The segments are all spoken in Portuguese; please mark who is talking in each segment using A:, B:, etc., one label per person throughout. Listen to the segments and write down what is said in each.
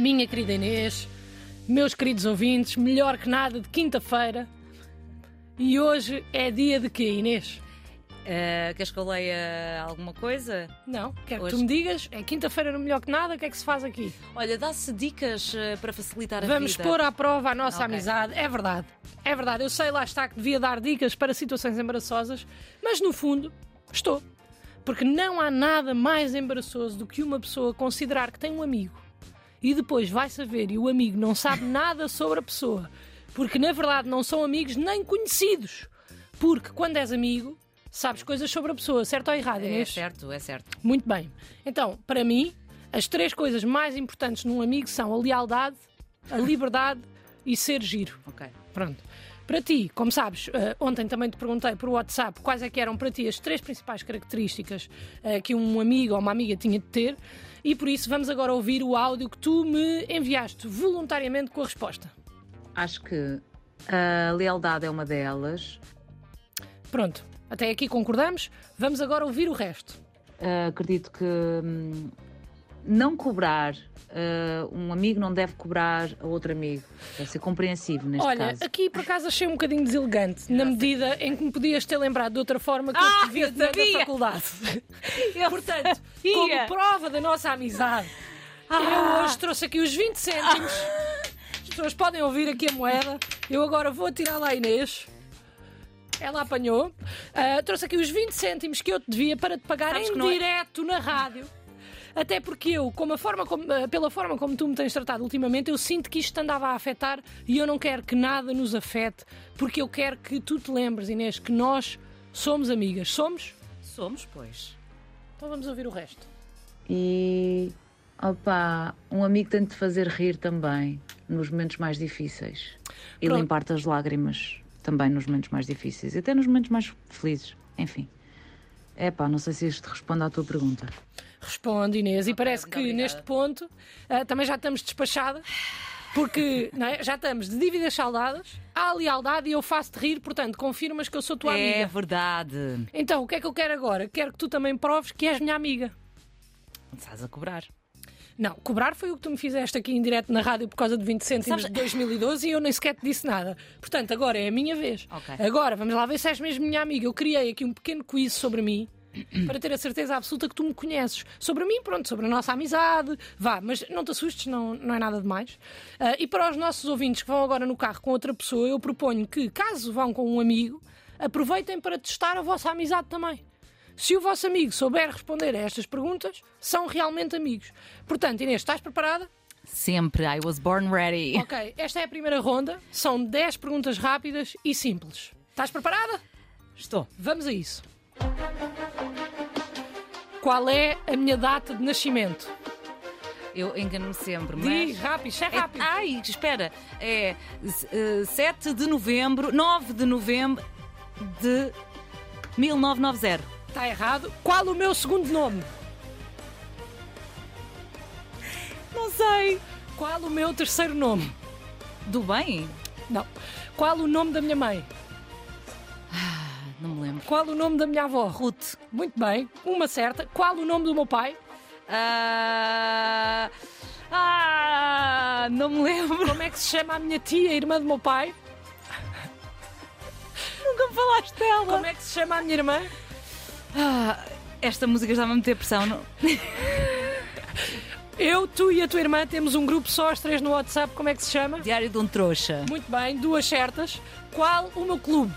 A: minha querida Inês, meus queridos ouvintes, melhor que nada de quinta-feira. E hoje é dia de quê, Inês?
B: Uh, queres que eu leia alguma coisa?
A: Não, quero
B: Hoje-
A: que tu me digas. É quinta-feira no melhor que nada, o que é que se faz aqui?
B: Olha, dá-se dicas uh, para facilitar a
A: Vamos
B: vida.
A: pôr à prova a nossa
B: Ok.
A: amizade. É verdade. É verdade. Eu sei lá está que devia dar dicas para situações embaraçosas, mas no fundo estou. Porque não há nada mais embaraçoso do que uma pessoa considerar que tem um amigo e depois vai saber e o amigo não sabe nada sobre a pessoa. Porque na verdade não são amigos nem conhecidos. Porque quando és amigo, sabes coisas sobre a pessoa, certo ou errado,
B: É
A: Inês?
B: certo, é certo.
A: Muito bem. Então, para mim, as três coisas mais importantes num amigo são a lealdade, a liberdade e ser giro.
B: Ok.
A: Pronto. Para ti, como sabes, eh, ontem também te perguntei por WhatsApp quais é que eram para ti as três principais características eh, que um amigo ou uma amiga tinha de ter e por isso vamos agora ouvir o áudio que tu me enviaste voluntariamente com a resposta.
B: Acho que a lealdade é uma delas.
A: Pronto. Até aqui concordamos. Vamos agora ouvir o resto.
B: Uh, acredito que hum, não cobrar. uh, um amigo não deve cobrar a outro amigo. Deve ser compreensivo neste
A: Olha,
B: caso.
A: aqui por acaso achei um bocadinho deselegante, na medida em que me podias ter lembrado de outra forma que
B: Ah,
A: eu te via
B: eu
A: na
B: sabia!
A: faculdade. Portanto,
B: sabia!
A: como prova da nossa amizade, eu
B: Ah!
A: hoje trouxe aqui os 20 cêntimos. As pessoas podem ouvir aqui a moeda. Eu agora vou atirar lá a Inês. Ela apanhou. Ah, trouxe aqui os 20 cêntimos que eu te devia para te pagar
B: Sabes
A: em
B: é-
A: direto na rádio. Até porque eu, como a forma como- ah, pela forma como tu me tens tratado ultimamente, eu sinto que isto te andava a afetar e eu não quero que nada nos afete, porque eu quero que tu te lembres, Inês, que nós somos amigas. Somos?
B: Somos, pois.
A: Então vamos ouvir o resto.
B: E opa, um amigo tem de te fazer rir também nos momentos mais difíceis e limpar-te as lágrimas também nos momentos mais difíceis e até nos momentos mais felizes. Enfim. É pá, não sei se isto responde à tua pergunta.
A: Responde, Inês. E parece que
B: obrigada.
A: neste ponto ah, também já estamos despachadas, porque é? já estamos de dívidas saldadas, há lealdade e eu faço-te rir, portanto, confirmas que eu sou tua
B: é
A: amiga.
B: verdade.
A: Então, o que é que eu quero agora? Quero que tu também proves que és minha amiga.
B: Estás a cobrar.
A: Não, cobrar foi o que tu me fizeste aqui em direto na rádio por causa de 20 cêntimos
B: Sabes-
A: de 2012 e eu nem sequer te disse nada. Portanto, agora é a minha vez.
B: Ok.
A: Agora, vamos lá ver se és mesmo minha amiga. Eu criei aqui um pequeno quiz sobre mim para ter a certeza absoluta que tu me conheces. Sobre mim, pronto, sobre a nossa amizade. Vá, mas não te assustes, não, não é nada demais. Ah, e para os nossos ouvintes que vão agora no carro com outra pessoa, eu proponho que, caso vão com um amigo, aproveitem para testar a vossa amizade também. Se o vosso amigo souber responder a estas perguntas, são realmente amigos. Portanto, Inês, estás preparada?
B: Sempre. I was born ready.
A: Ok, esta é a primeira ronda. São 10 perguntas rápidas e simples. Estás preparada?
B: Estou.
A: Vamos a isso. Qual é a minha data de nascimento?
B: Eu engano-me sempre, mas.
A: Diz rápido, isto é
B: É-
A: rápido.
B: ai, espera. É eh, 7 de novembro, 9 de novembro de 1990.
A: Está errado. Qual o meu segundo nome?
B: Não sei.
A: Qual o meu terceiro nome?
B: Do bem?
A: Não. Qual o nome da minha mãe?
B: Não me lembro.
A: Qual o nome da minha avó?
B: Ruth.
A: Muito bem, uma certa. Qual o nome do meu pai?
B: Ah, ah, não me lembro.
A: Como é que se chama a minha tia, irmã do meu pai?
B: Nunca me falaste dela.
A: Como é que se chama a minha irmã?
B: Ah, esta música está-me a meter pressão. Não?
A: Eu, tu e a tua irmã temos um grupo só, as três no WhatsApp. Como é que se chama?
B: Diário de um trouxa.
A: Muito bem, duas certas. Qual o meu clube?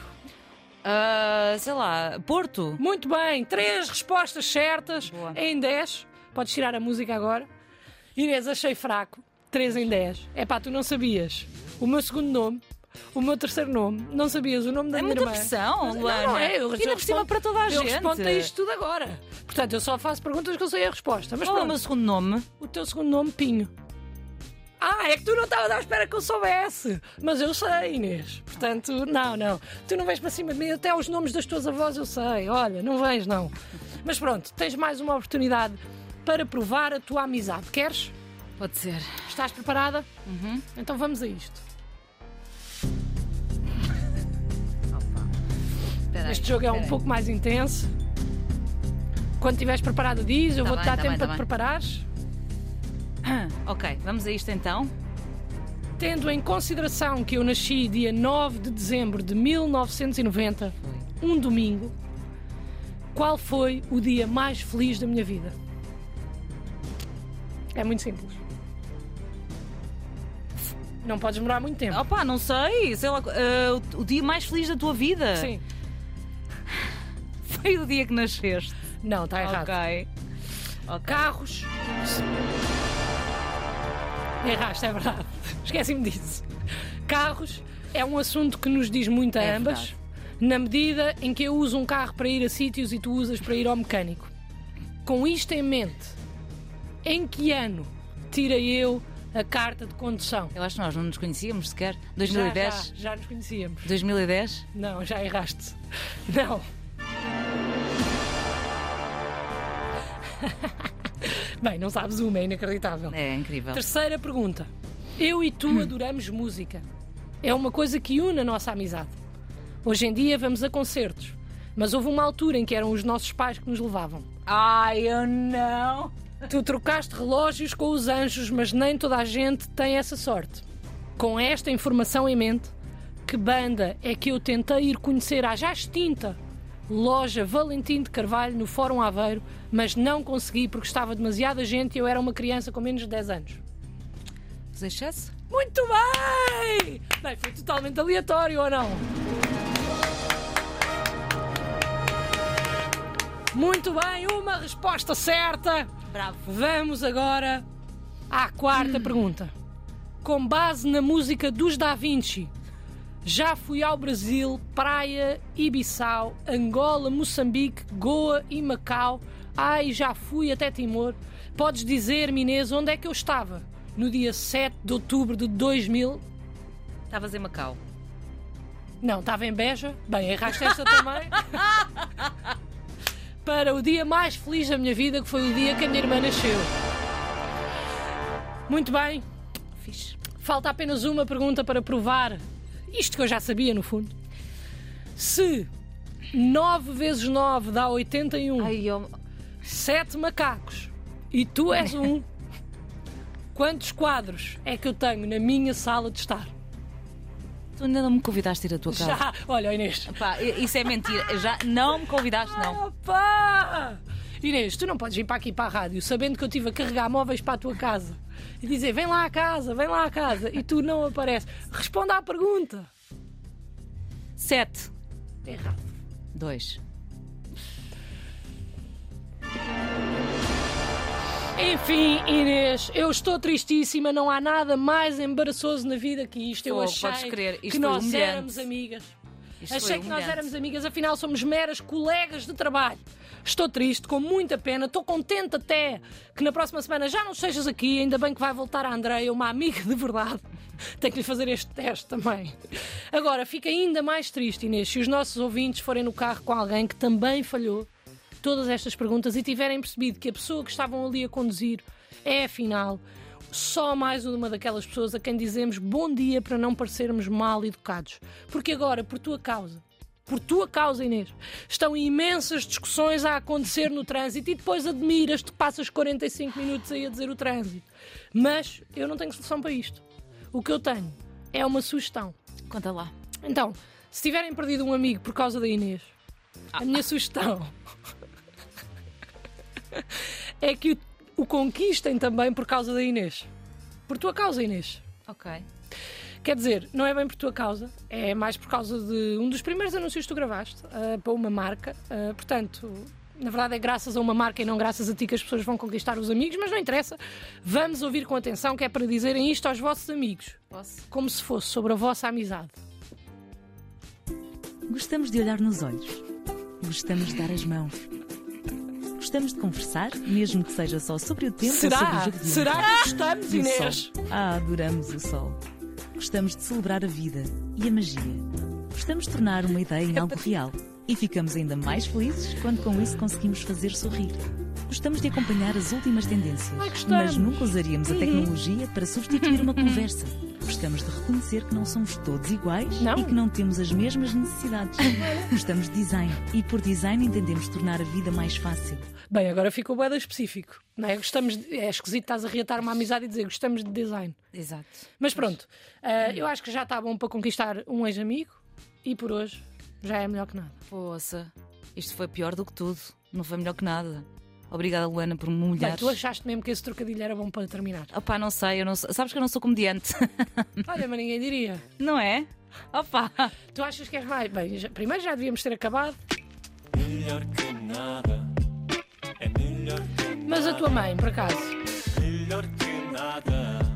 B: Ah, sei lá, Porto.
A: Muito bem, três respostas certas
B: Boa.
A: em 10. Podes tirar a música agora. Inês, achei fraco. 3 em 10. É pá, tu não sabias o meu segundo nome, o meu terceiro nome, não sabias o nome da
B: É
A: minha
B: muita
A: irmã.
B: pressão,
A: Mas-
B: Luana.
A: Não, não é. Eu, eu
B: por cima
A: respondo-
B: para toda a
A: eu
B: gente.
A: respondo a isto tudo agora. Portanto, eu só faço perguntas que eu sei a resposta. Mas
B: Qual é o meu segundo nome?
A: o teu segundo nome, Pinho. Ah, é que tu não estavas à espera que eu soubesse. Mas eu sei, Inês. Portanto, não, não. Tu não vens para cima de mim. Até os nomes das tuas avós eu sei. Olha, não vens, não. Mas pronto, tens mais uma oportunidade para provar a tua amizade. Queres?
B: Pode ser.
A: Estás preparada?
B: Uhum.
A: Então vamos a isto. Este jogo é um pouco mais intenso. Quando estiveres preparada, diz. Eu
B: Tá
A: vou-te dar
B: tá
A: tempo
B: bem,
A: para
B: tá
A: te
B: bem.
A: preparares.
B: Ok, vamos a isto então.
A: Tendo em consideração que eu nasci dia 9 de dezembro de 1990, um domingo, qual foi o dia mais feliz da minha vida? É muito simples. Não podes demorar muito tempo.
B: Opa, não sei, sei lá, eh, o, dia mais feliz da tua vida
A: Sim.
B: foi o dia que nasceste.
A: Não, está errado.
B: Ok. Ok.
A: Carros. Erraste, é verdade. Esqueci-me disso. Carros é um assunto que nos diz muito a
B: É
A: ambas,
B: verdade.
A: na medida em que eu uso um carro para ir a sítios e tu usas para ir ao mecânico. Com isto em mente, em que ano tirei eu a carta de condução?
B: Eu acho que nós não nos conhecíamos sequer.
A: Já,
B: 2010?
A: já, já nos conhecíamos.
B: 2010?
A: Não, já erraste. Não. Bem, não sabes uma, é inacreditável.
B: É incrível.
A: Terceira pergunta. Eu e tu adoramos música. É uma coisa que une a nossa amizade. Hoje em dia vamos a concertos, mas houve uma altura em que eram os nossos pais que nos levavam.
B: Ai, eu não.
A: Tu trocaste relógios com os anjos, mas nem toda a gente tem essa sorte. Com esta informação em mente, que banda é que eu tentei ir conhecer à já extinta loja Valentim de Carvalho no Fórum Aveiro, mas não consegui porque estava demasiada gente e eu era uma criança com menos de 10 anos.
B: Os excesso?
A: Muito bem! Bem, foi totalmente aleatório ou não? Muito bem, uma resposta certa.
B: Bravo.
A: Vamos agora à quarta pergunta. Com base na música dos Da Vinci, já fui ao Brasil, Praia Bissau, Angola, Moçambique, Goa e Macau. Ai, já fui até Timor. Podes dizer, Inês, onde é que eu estava? No dia 7 de outubro de 2000?
B: Estavas em Macau.
A: Não, estava em Beja. Bem, erraste esta também. Para o dia mais feliz da minha vida, que foi o dia que a minha irmã nasceu. Muito bem,
B: Fixe.
A: falta apenas uma pergunta para provar isto que eu já sabia, no fundo. Se 9 vezes 9 dá 81,
B: Ai, eu...
A: 7 macacos e tu és um, quantos quadros é que eu tenho na minha sala de estar?
B: tu ainda não me convidaste a ir à tua casa.
A: Já, olha, Inês.
B: Pá, isso é mentira. Já não me convidaste, não.
A: Opa! Inês, tu não podes vir para aqui para a rádio sabendo que eu estive a carregar móveis para a tua casa e dizer vem lá à casa, vem lá à casa e tu não apareces. Responda à pergunta.
B: Sete.
A: Errado.
B: Dois.
A: Enfim, Inês, eu estou tristíssima. Não há nada mais embaraçoso na vida que isto. Eu
B: Fogo,
A: achei que nós
B: humilhante.
A: éramos amigas.
B: Isto
A: Achei que nós éramos amigas, afinal somos meras colegas de trabalho. Estou triste, com muita pena, estou contente até que na próxima semana já não estejas aqui, ainda bem que vai voltar a Andreia, uma amiga de verdade. Tenho que lhe fazer este teste também. Agora, fica ainda mais triste, Inês, se os nossos ouvintes forem no carro com alguém que também falhou todas estas perguntas e tiverem percebido que a pessoa que estavam ali a conduzir é, afinal, só mais uma daquelas pessoas a quem dizemos bom dia para não parecermos mal educados. Porque agora, por tua causa, por tua causa, Inês, estão imensas discussões a acontecer no trânsito e depois admiras-te que passas 45 minutos aí a dizer o trânsito. Mas eu não tenho solução para isto. O que eu tenho é uma sugestão.
B: Conta lá.
A: Então, se tiverem perdido um amigo por causa da Inês, a minha sugestão é que o, o conquistem também por causa da Inês. Por tua causa, Inês.
B: Ok.
A: Quer dizer, não é bem por tua causa, é mais por causa de um dos primeiros anúncios que tu gravaste ah, para uma marca. Ah, portanto, na verdade é graças a uma marca e não graças a ti que as pessoas vão conquistar os amigos, mas não interessa. Vamos ouvir com atenção que é para dizerem isto aos vossos amigos,
B: Posso?
A: como se fosse sobre a vossa amizade.
C: Gostamos de olhar nos olhos. Gostamos de dar as mãos. Gostamos de conversar, mesmo que seja só sobre o tempo ou sobre o
A: Será?
C: jogo de
A: Será que gostamos, Inês?
C: sol. Ah, adoramos o sol. Gostamos de celebrar a vida e a magia. Gostamos de tornar uma ideia em algo real. E ficamos ainda mais felizes quando com isso conseguimos fazer sorrir. Gostamos de acompanhar as últimas tendências,
A: Ai,
C: mas nunca usaríamos a tecnologia para substituir uma conversa.
B: Gostamos de reconhecer que não somos todos iguais
A: Não.
B: e que não temos as mesmas necessidades. Gostamos de design e por design entendemos tornar a vida mais fácil.
A: Bem, agora ficou bué específico. Não é? Gostamos de... é esquisito estás a reatar uma amizade e dizer gostamos de design.
D: Exato.
A: Mas pronto, ah, eu acho que já está bom para conquistar um ex-amigo e por hoje já é melhor que nada.
E: Poça, isto foi pior do que tudo. Não foi melhor que nada. Obrigada, Luana, por me
A: olhar. Tu achaste mesmo que esse trocadilho era bom para terminar?
E: Opá, não sei, eu não sabes que eu não sou comediante.
A: Olha, mas ninguém diria.
E: Não é? Opá!
A: Tu achas que és mais. Bem, já... primeiro já devíamos ter acabado.
F: Melhor que nada. É melhor que nada.
A: Mas a tua mãe, por acaso? Melhor que nada.